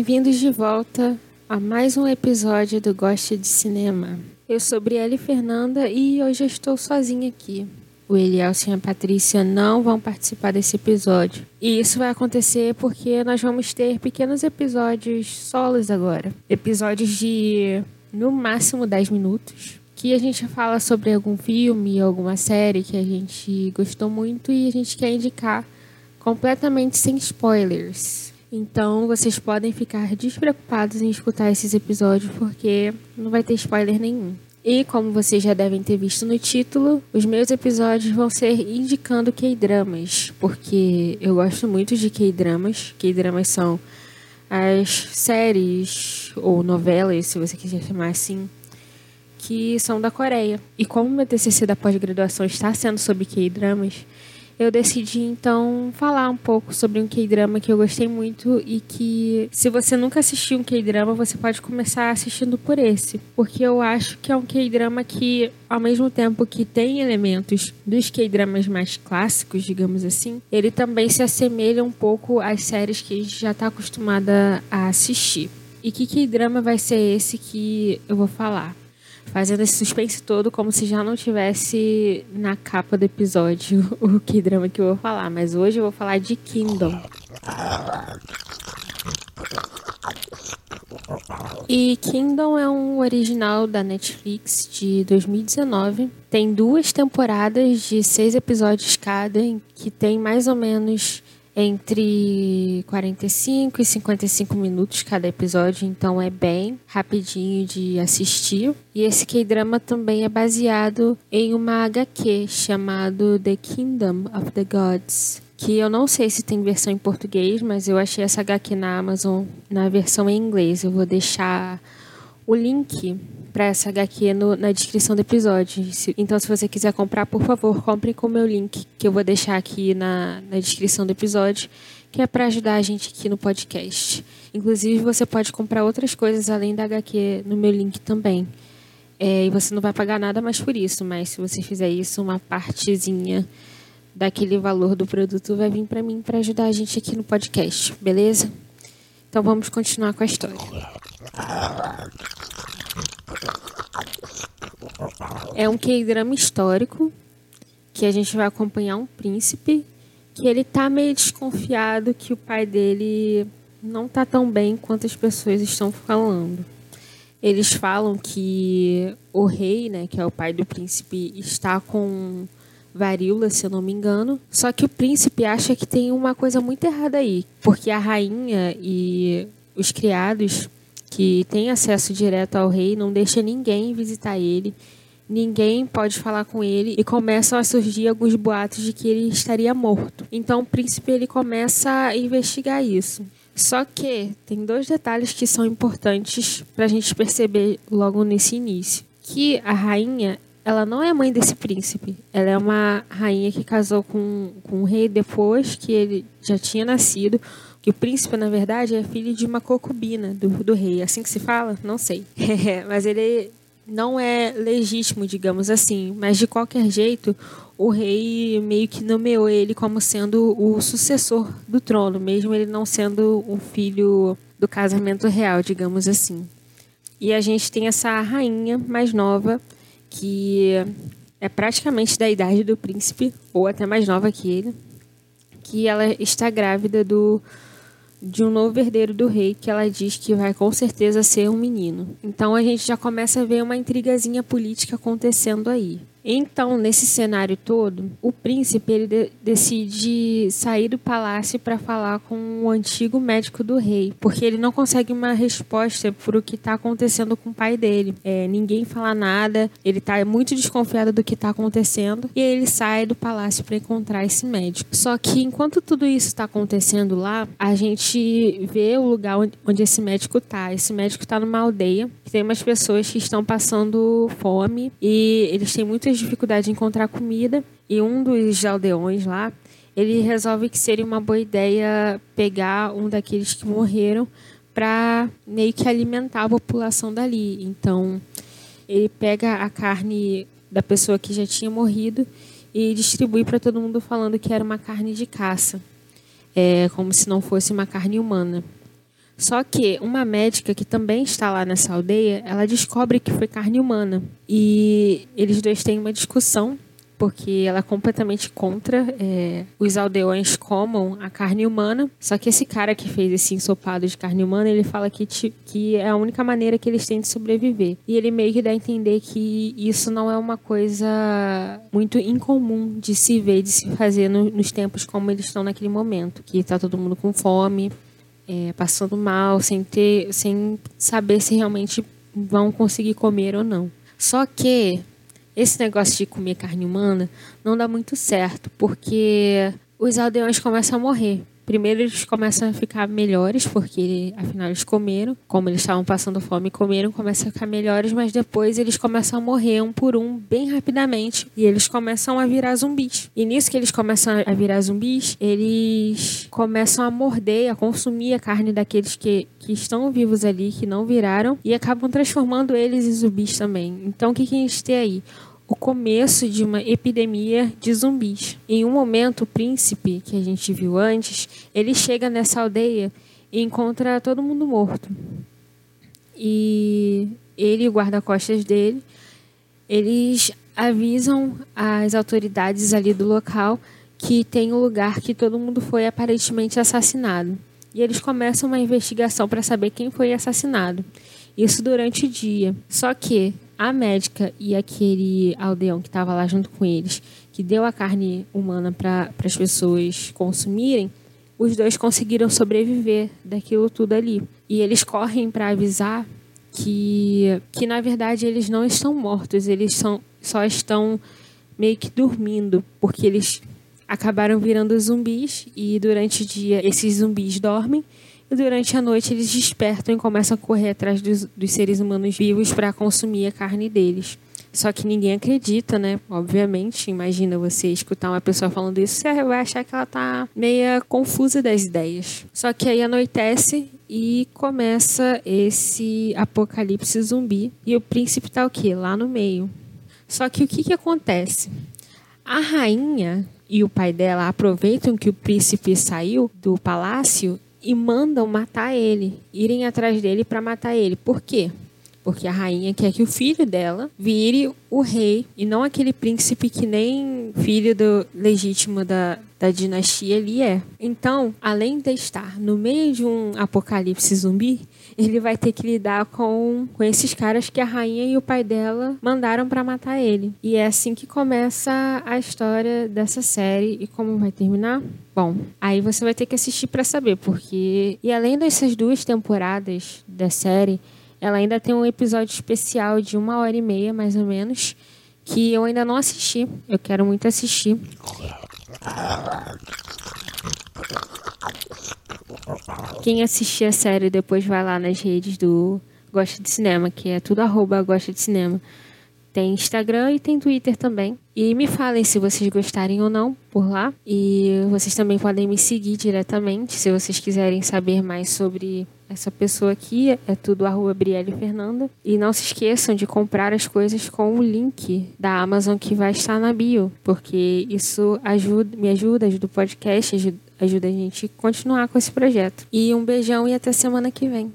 Bem-vindos de volta a mais um episódio do Goste de Cinema. Eu sou Brielle Fernanda e hoje eu estou sozinha aqui. O Elielson e a Patrícia não vão participar desse episódio. E isso vai acontecer porque nós vamos ter pequenos episódios solos agora. Episódios de no máximo 10 minutos. Que a gente fala sobre algum filme, alguma série que a gente gostou muito e a gente quer indicar completamente sem spoilers. Então vocês podem ficar despreocupados em escutar esses episódios porque não vai ter spoiler nenhum. E como vocês já devem ter visto no título, os meus episódios vão ser indicando K-dramas, porque eu gosto muito de K-dramas. K-dramas são as séries ou novelas, se você quiser chamar assim, que são da Coreia. E como meu TCC da pós-graduação está sendo sobre K-dramas, eu decidi então falar um pouco sobre um K-drama que eu gostei muito e que se você nunca assistiu um K-drama, você pode começar assistindo por esse, porque eu acho que é um K-drama que ao mesmo tempo que tem elementos dos K-dramas mais clássicos, digamos assim, ele também se assemelha um pouco às séries que a gente já está acostumada a assistir. E que K-drama vai ser esse que eu vou falar? Fazendo esse suspense todo como se já não tivesse na capa do episódio o que drama que eu vou falar. Mas hoje eu vou falar de Kingdom. E Kingdom é um original da Netflix de 2019. Tem duas temporadas de seis episódios cada, que tem mais ou menos entre 45 e 55 minutos cada episódio, então é bem rapidinho de assistir. E esse K-drama também é baseado em uma HQ chamado The Kingdom of the Gods, que eu não sei se tem versão em português, mas eu achei essa HQ na Amazon na versão em inglês. Eu vou deixar o link para essa HQ no, na descrição do episódio. Então, se você quiser comprar, por favor, compre com o meu link, que eu vou deixar aqui na, na descrição do episódio, que é para ajudar a gente aqui no podcast. Inclusive, você pode comprar outras coisas além da HQ no meu link também. É, e você não vai pagar nada mais por isso, mas se você fizer isso, uma partezinha daquele valor do produto vai vir para mim para ajudar a gente aqui no podcast, beleza? Então vamos continuar com a história. É um K-drama histórico que a gente vai acompanhar um príncipe que ele tá meio desconfiado que o pai dele não tá tão bem quanto as pessoas estão falando. Eles falam que o rei, né, que é o pai do príncipe, está com varíola, se eu não me engano. Só que o príncipe acha que tem uma coisa muito errada aí, porque a rainha e os criados que têm acesso direto ao rei não deixa ninguém visitar ele ninguém pode falar com ele e começam a surgir alguns boatos de que ele estaria morto. Então o príncipe ele começa a investigar isso. Só que tem dois detalhes que são importantes para a gente perceber logo nesse início, que a rainha ela não é mãe desse príncipe. Ela é uma rainha que casou com, com o rei depois que ele já tinha nascido. Que o príncipe, na verdade, é filho de uma concubina do, do rei. É assim que se fala? Não sei. mas ele não é legítimo, digamos assim, mas de qualquer jeito, o rei meio que nomeou ele como sendo o sucessor do trono, mesmo ele não sendo um filho do casamento real, digamos assim. E a gente tem essa rainha mais nova que é praticamente da idade do príncipe, ou até mais nova que ele, que ela está grávida do de um novo herdeiro do rei que ela diz que vai com certeza ser um menino. Então a gente já começa a ver uma intrigazinha política acontecendo aí. Então, nesse cenário todo, o príncipe ele de decide sair do palácio para falar com o antigo médico do rei, porque ele não consegue uma resposta para o que está acontecendo com o pai dele. É, ninguém fala nada, ele está muito desconfiado do que está acontecendo e ele sai do palácio para encontrar esse médico. Só que enquanto tudo isso está acontecendo lá, a gente vê o lugar onde esse médico está. Esse médico está numa aldeia que tem umas pessoas que estão passando fome e eles têm muitas dificuldades de encontrar comida e um dos aldeões lá, ele resolve que seria uma boa ideia pegar um daqueles que morreram para meio que alimentar a população dali. Então, ele pega a carne da pessoa que já tinha morrido e distribui para todo mundo falando que era uma carne de caça, é como se não fosse uma carne humana. Só que uma médica que também está lá nessa aldeia, ela descobre que foi carne humana. E eles dois têm uma discussão porque ela é completamente contra é, os aldeões comam a carne humana. Só que esse cara que fez esse ensopado de carne humana, ele fala que, que é a única maneira que eles têm de sobreviver. E ele meio que dá a entender que isso não é uma coisa muito incomum de se ver, de se fazer no, nos tempos como eles estão naquele momento. Que tá todo mundo com fome, é, passando mal, sem ter, sem saber se realmente vão conseguir comer ou não. Só que esse negócio de comer carne humana não dá muito certo, porque os aldeões começam a morrer. Primeiro eles começam a ficar melhores, porque afinal eles comeram, como eles estavam passando fome e comeram, começam a ficar melhores, mas depois eles começam a morrer um por um, bem rapidamente, e eles começam a virar zumbis. E nisso que eles começam a virar zumbis, eles começam a morder, a consumir a carne daqueles que, que estão vivos ali, que não viraram, e acabam transformando eles em zumbis também. Então o que, que a gente tem aí? O começo de uma epidemia de zumbis. Em um momento, o príncipe, que a gente viu antes, ele chega nessa aldeia e encontra todo mundo morto. E ele e o guarda-costas dele, eles avisam as autoridades ali do local que tem um lugar que todo mundo foi aparentemente assassinado. E eles começam uma investigação para saber quem foi assassinado. Isso durante o dia. Só que a médica e aquele aldeão que estava lá junto com eles, que deu a carne humana para as pessoas consumirem, os dois conseguiram sobreviver daquilo tudo ali. E eles correm para avisar que, que, na verdade, eles não estão mortos, eles são, só estão meio que dormindo, porque eles acabaram virando zumbis e durante o dia esses zumbis dormem durante a noite eles despertam e começam a correr atrás dos, dos seres humanos vivos para consumir a carne deles. Só que ninguém acredita, né? Obviamente, imagina você escutar uma pessoa falando isso, você vai achar que ela tá meia confusa das ideias. Só que aí anoitece e começa esse apocalipse zumbi. E o príncipe tá o quê? Lá no meio. Só que o que que acontece? A rainha e o pai dela aproveitam que o príncipe saiu do palácio e mandam matar ele, irem atrás dele para matar ele. Por quê? Porque a rainha quer que o filho dela vire o rei e não aquele príncipe que nem filho do legítimo da, da dinastia ali é. Então, além de estar no meio de um apocalipse zumbi, ele vai ter que lidar com, com esses caras que a rainha e o pai dela mandaram para matar ele. E é assim que começa a história dessa série e como vai terminar. Bom, aí você vai ter que assistir para saber, porque e além dessas duas temporadas da série, ela ainda tem um episódio especial de uma hora e meia, mais ou menos, que eu ainda não assisti. Eu quero muito assistir. Quem assistir a série depois vai lá nas redes do Gosta de Cinema, que é tudo arroba Gosta de Cinema. Tem Instagram e tem Twitter também. E me falem se vocês gostarem ou não por lá. E vocês também podem me seguir diretamente se vocês quiserem saber mais sobre essa pessoa aqui. É tudo arroba Brielle Fernanda. E não se esqueçam de comprar as coisas com o link da Amazon que vai estar na bio. Porque isso ajuda, me ajuda, ajuda o podcast, ajuda, ajuda a gente a continuar com esse projeto. E um beijão e até semana que vem.